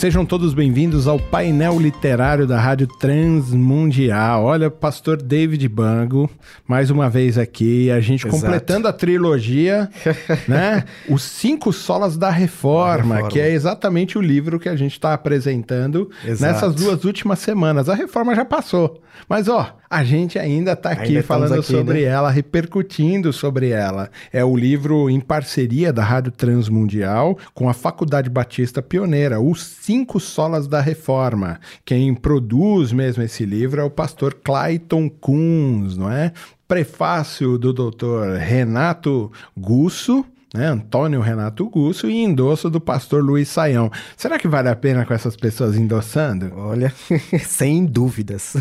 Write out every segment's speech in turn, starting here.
Sejam todos bem-vindos ao painel literário da Rádio Transmundial. Olha, pastor David Bango, mais uma vez aqui, a gente Exato. completando a trilogia, né? Os Cinco Solas da Reforma, Reforma, que é exatamente o livro que a gente está apresentando Exato. nessas duas últimas semanas. A reforma já passou, mas ó, a gente ainda está aqui ainda falando aqui, sobre né? ela, repercutindo sobre ela. É o livro em parceria da Rádio Transmundial com a Faculdade Batista Pioneira, Os Cinco Solas da Reforma. Quem produz mesmo esse livro é o pastor Clayton Kunz, não é? Prefácio do doutor Renato Gusso né? Antônio Renato Gusso e endosso do pastor Luiz Saião. Será que vale a pena com essas pessoas endossando? Olha, sem dúvidas.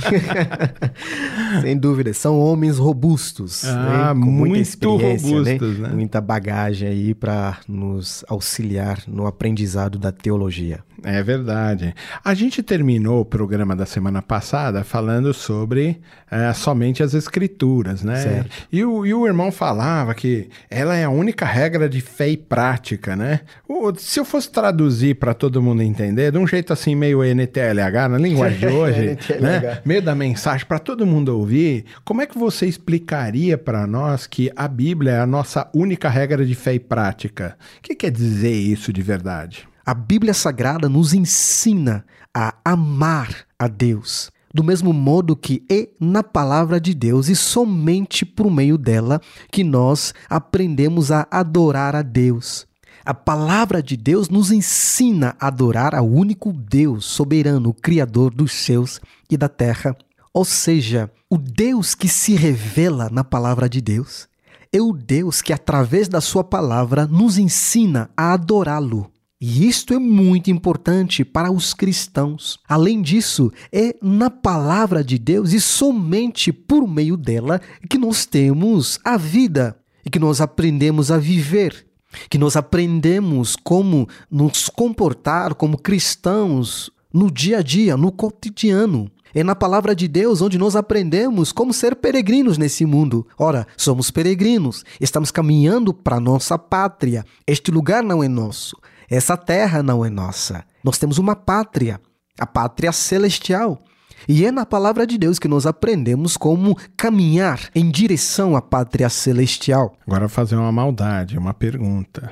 sem dúvidas. São homens robustos. Ah, né? Com muito muita experiência, né? robustos, né? né? Muita bagagem aí para nos auxiliar no aprendizado da teologia. É verdade. A gente terminou o programa da semana passada falando sobre é, somente as escrituras, né? Certo. E o, e o irmão falava que ela é a única regra de fé e prática, né? O, se eu fosse traduzir para todo mundo entender, de um jeito assim meio NTLH, na linguagem de hoje, né? meio da mensagem para todo mundo ouvir, como é que você explicaria para nós que a Bíblia é a nossa única regra de fé e prática? O que quer dizer isso de verdade? A Bíblia Sagrada nos ensina a amar a Deus. Do mesmo modo que é na palavra de Deus e somente por meio dela que nós aprendemos a adorar a Deus. A palavra de Deus nos ensina a adorar ao único Deus soberano, Criador dos céus e da terra. Ou seja, o Deus que se revela na palavra de Deus é o Deus que, através da Sua palavra, nos ensina a adorá-lo. E isto é muito importante para os cristãos. Além disso, é na palavra de Deus e somente por meio dela que nós temos a vida e que nós aprendemos a viver, que nós aprendemos como nos comportar como cristãos no dia a dia, no cotidiano. É na palavra de Deus onde nós aprendemos como ser peregrinos nesse mundo. Ora, somos peregrinos, estamos caminhando para nossa pátria. Este lugar não é nosso. Essa terra não é nossa. Nós temos uma pátria, a pátria celestial. E é na palavra de Deus que nós aprendemos como caminhar em direção à pátria celestial. Agora fazer uma maldade, uma pergunta.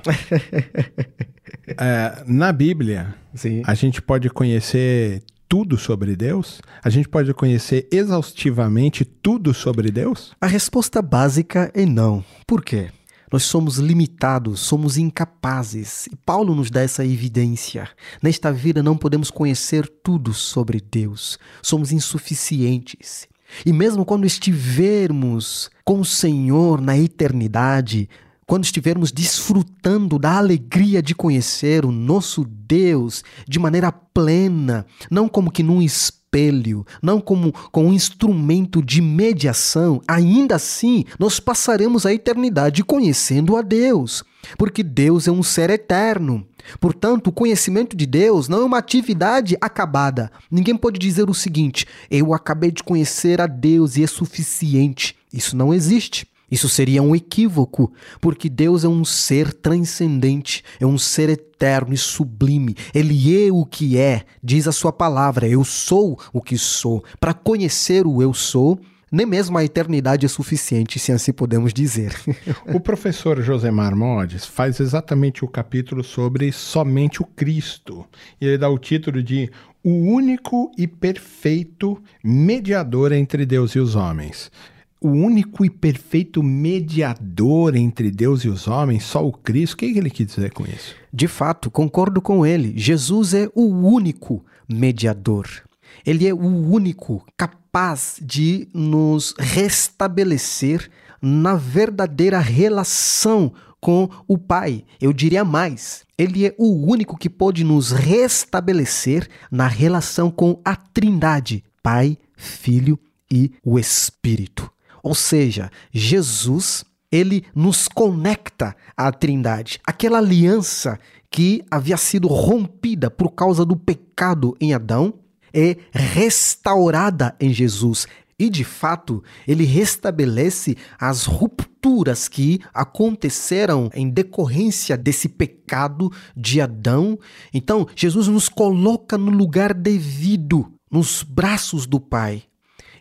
é, na Bíblia, Sim. a gente pode conhecer tudo sobre Deus? A gente pode conhecer exaustivamente tudo sobre Deus? A resposta básica é não. Por quê? Nós somos limitados, somos incapazes. E Paulo nos dá essa evidência. Nesta vida não podemos conhecer tudo sobre Deus. Somos insuficientes. E mesmo quando estivermos com o Senhor na eternidade, quando estivermos desfrutando da alegria de conhecer o nosso Deus de maneira plena, não como que num espelho, espelho, não como com um instrumento de mediação, ainda assim nós passaremos a eternidade conhecendo a Deus, porque Deus é um ser eterno. Portanto, o conhecimento de Deus não é uma atividade acabada. Ninguém pode dizer o seguinte: eu acabei de conhecer a Deus e é suficiente. Isso não existe. Isso seria um equívoco, porque Deus é um ser transcendente, é um ser eterno e sublime. Ele é o que é, diz a sua palavra: Eu sou o que sou. Para conhecer o eu sou, nem mesmo a eternidade é suficiente, se assim podemos dizer. o professor Josemar Modes faz exatamente o capítulo sobre somente o Cristo. E ele dá o título de O único e perfeito mediador entre Deus e os homens o único e perfeito mediador entre Deus e os homens, só o Cristo. O que ele quis dizer com isso? De fato, concordo com ele. Jesus é o único mediador. Ele é o único capaz de nos restabelecer na verdadeira relação com o Pai. Eu diria mais, ele é o único que pode nos restabelecer na relação com a Trindade, Pai, Filho e o Espírito. Ou seja, Jesus, ele nos conecta à Trindade, aquela aliança que havia sido rompida por causa do pecado em Adão, é restaurada em Jesus. E de fato, ele restabelece as rupturas que aconteceram em decorrência desse pecado de Adão. Então, Jesus nos coloca no lugar devido, nos braços do Pai.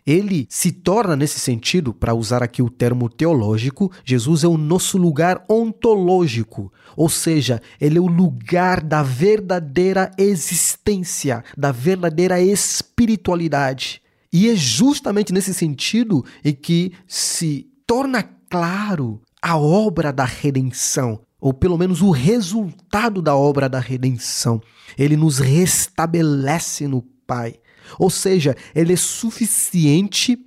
Ele se torna, nesse sentido, para usar aqui o termo teológico, Jesus é o nosso lugar ontológico, ou seja, ele é o lugar da verdadeira existência, da verdadeira espiritualidade. E é justamente nesse sentido em que se torna claro a obra da redenção, ou pelo menos o resultado da obra da redenção. Ele nos restabelece no Pai. Ou seja, ele é suficiente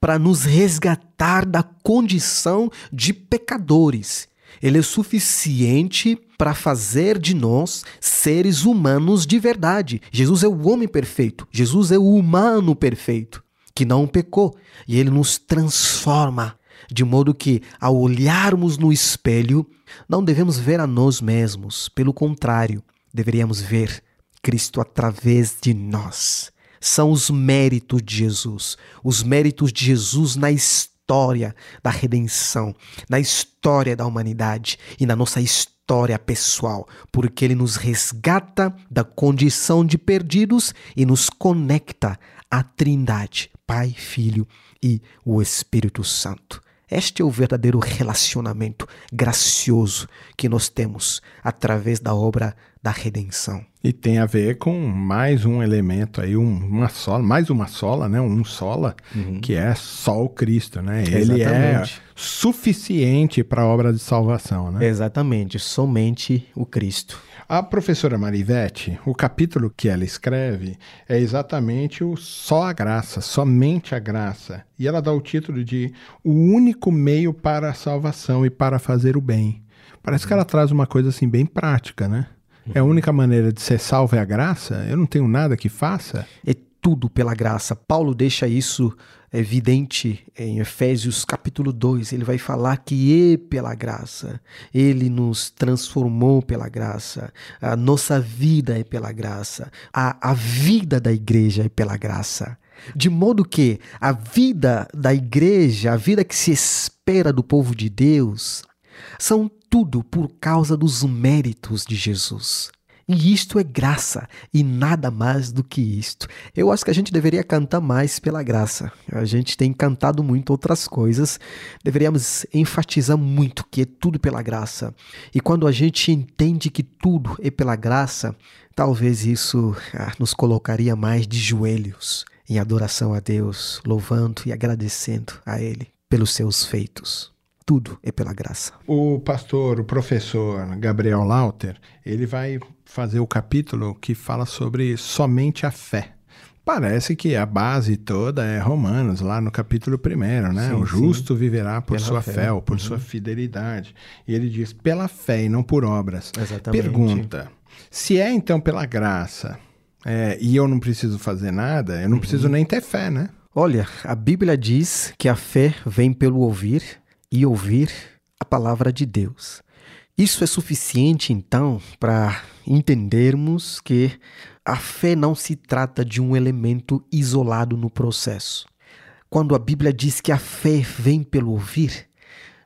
para nos resgatar da condição de pecadores. Ele é suficiente para fazer de nós seres humanos de verdade. Jesus é o homem perfeito, Jesus é o humano perfeito, que não pecou, e ele nos transforma. De modo que, ao olharmos no espelho, não devemos ver a nós mesmos, pelo contrário, deveríamos ver Cristo através de nós são os méritos de Jesus, os méritos de Jesus na história da redenção, na história da humanidade e na nossa história pessoal, porque ele nos resgata da condição de perdidos e nos conecta à Trindade, Pai, Filho e o Espírito Santo. Este é o verdadeiro relacionamento gracioso que nós temos através da obra da redenção. E tem a ver com mais um elemento aí, um, uma sola, mais uma sola, né? Um sola, uhum. que é só o Cristo, né? Ele é suficiente para a obra de salvação, né? Exatamente, somente o Cristo. A professora Marivete, o capítulo que ela escreve é exatamente o só a graça, somente a graça. E ela dá o título de O único meio para a salvação e para fazer o bem. Parece que ela traz uma coisa assim bem prática, né? É a única maneira de ser salvo é a graça? Eu não tenho nada que faça? É tudo pela graça. Paulo deixa isso evidente em Efésios capítulo 2. Ele vai falar que é pela graça. Ele nos transformou pela graça. A nossa vida é pela graça. A, a vida da igreja é pela graça. De modo que a vida da igreja, a vida que se espera do povo de Deus, são tudo por causa dos méritos de Jesus. E isto é graça e nada mais do que isto. Eu acho que a gente deveria cantar mais pela graça. A gente tem cantado muito outras coisas. Deveríamos enfatizar muito que é tudo pela graça. E quando a gente entende que tudo é pela graça, talvez isso ah, nos colocaria mais de joelhos em adoração a Deus, louvando e agradecendo a Ele pelos seus feitos tudo é pela graça. O pastor, o professor Gabriel Lauter, ele vai fazer o capítulo que fala sobre somente a fé. Parece que a base toda é Romanos, lá no capítulo 1, né? Sim, o justo sim. viverá por pela sua fé, fé ou por uhum. sua fidelidade. E ele diz, pela fé e não por obras. Exatamente. Pergunta, se é então pela graça é, e eu não preciso fazer nada, eu não uhum. preciso nem ter fé, né? Olha, a Bíblia diz que a fé vem pelo ouvir e ouvir a palavra de Deus. Isso é suficiente, então, para entendermos que a fé não se trata de um elemento isolado no processo. Quando a Bíblia diz que a fé vem pelo ouvir,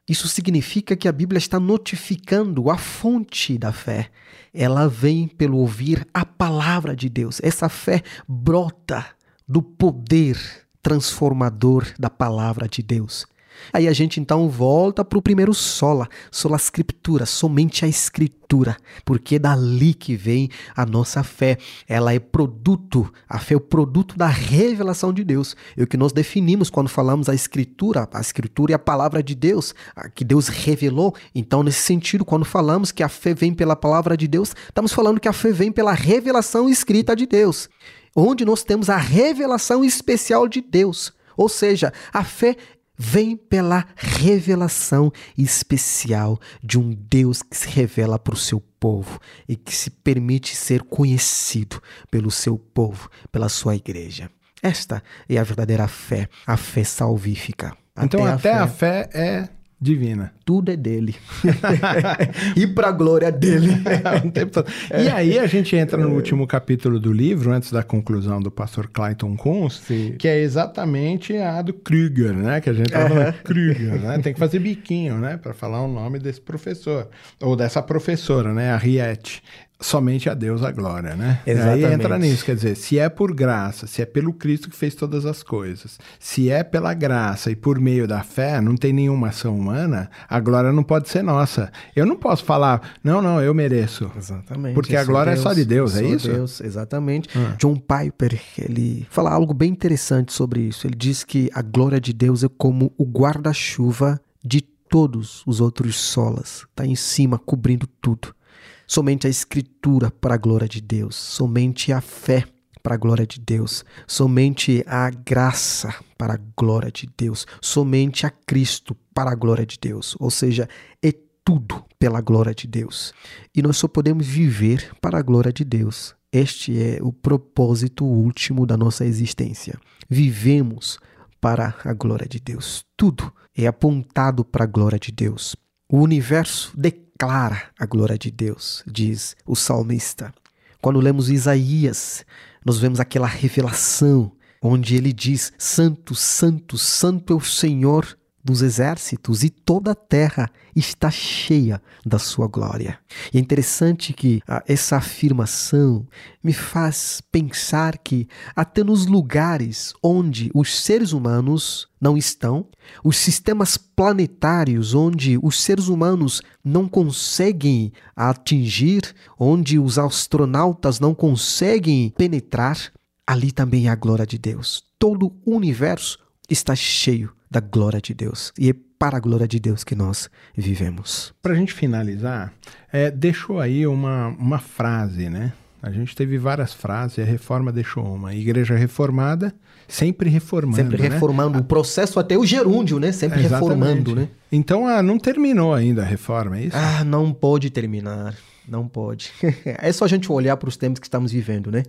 isso significa que a Bíblia está notificando a fonte da fé. Ela vem pelo ouvir a palavra de Deus. Essa fé brota do poder transformador da palavra de Deus. Aí a gente então volta para o primeiro sola, sola escritura, somente a escritura, porque é dali que vem a nossa fé. Ela é produto, a fé é o produto da revelação de Deus. É o que nós definimos quando falamos a escritura, a escritura é a palavra de Deus, que Deus revelou. Então, nesse sentido, quando falamos que a fé vem pela palavra de Deus, estamos falando que a fé vem pela revelação escrita de Deus, onde nós temos a revelação especial de Deus. Ou seja, a fé vem pela revelação especial de um Deus que se revela para o seu povo e que se permite ser conhecido pelo seu povo, pela sua igreja. Esta é a verdadeira fé, a fé salvífica. Então, até, até a, fé... a fé é divina. Tudo é dele. e para a glória dele. e aí a gente entra no último capítulo do livro, antes da conclusão do pastor Clayton Kunz, Sim. que é exatamente a do Krüger, né? Que a gente tá falando Krüger, né? Tem que fazer biquinho, né? Para falar o nome desse professor. Ou dessa professora, né? A Riette somente a Deus a glória, né? Exatamente. Aí entra nisso, quer dizer, se é por graça, se é pelo Cristo que fez todas as coisas, se é pela graça e por meio da fé, não tem nenhuma ação humana, a glória não pode ser nossa. Eu não posso falar, não, não, eu mereço. Exatamente. Porque a glória Deus, é só de Deus, é isso? Deus, exatamente. Ah. John Piper, ele fala algo bem interessante sobre isso. Ele diz que a glória de Deus é como o guarda-chuva de todos os outros solas. Está em cima, cobrindo tudo somente a Escritura para a glória de Deus, somente a fé para a glória de Deus, somente a graça para a glória de Deus, somente a Cristo para a glória de Deus. Ou seja, é tudo pela glória de Deus. E nós só podemos viver para a glória de Deus. Este é o propósito último da nossa existência. Vivemos para a glória de Deus. Tudo é apontado para a glória de Deus. O universo declara a glória de Deus, diz o salmista. Quando lemos Isaías, nós vemos aquela revelação onde ele diz: Santo, Santo, Santo é o Senhor dos exércitos e toda a terra está cheia da sua glória. E é interessante que ah, essa afirmação me faz pensar que até nos lugares onde os seres humanos não estão, os sistemas planetários onde os seres humanos não conseguem atingir, onde os astronautas não conseguem penetrar, ali também é a glória de Deus. Todo o universo está cheio da glória de Deus. E é para a glória de Deus que nós vivemos. Para a gente finalizar, é, deixou aí uma, uma frase, né? A gente teve várias frases, a reforma deixou uma. A igreja reformada, sempre reformando. Sempre né? reformando. O processo até o gerúndio, né? Sempre é, reformando, né? Então, ah, não terminou ainda a reforma, é isso? Ah, não pode terminar. Não pode. é só a gente olhar para os tempos que estamos vivendo, né?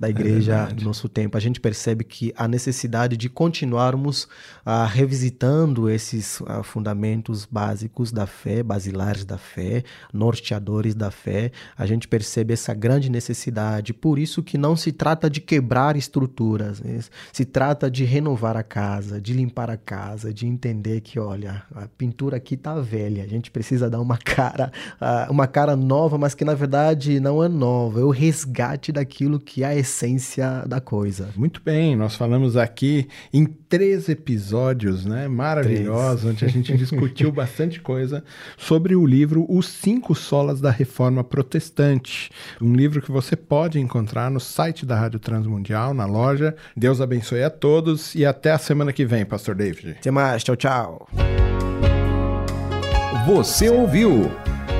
da é igreja é do nosso tempo. A gente percebe que a necessidade de continuarmos uh, revisitando esses uh, fundamentos básicos da fé, basilares da fé, norteadores da fé, a gente percebe essa grande necessidade. Por isso que não se trata de quebrar estruturas, né? se trata de renovar a casa, de limpar a casa, de entender que, olha, a pintura aqui está velha, a gente precisa dar uma cara, uh, uma cara nova, mas que na verdade não é nova, é o resgate daquilo que é a essência da coisa. Muito bem, nós falamos aqui em três episódios, né? Maravilhosos, onde a gente discutiu bastante coisa sobre o livro Os Cinco Solas da Reforma Protestante. Um livro que você pode encontrar no site da Rádio Transmundial, na loja. Deus abençoe a todos e até a semana que vem, Pastor David. Até mais, tchau, tchau. Você ouviu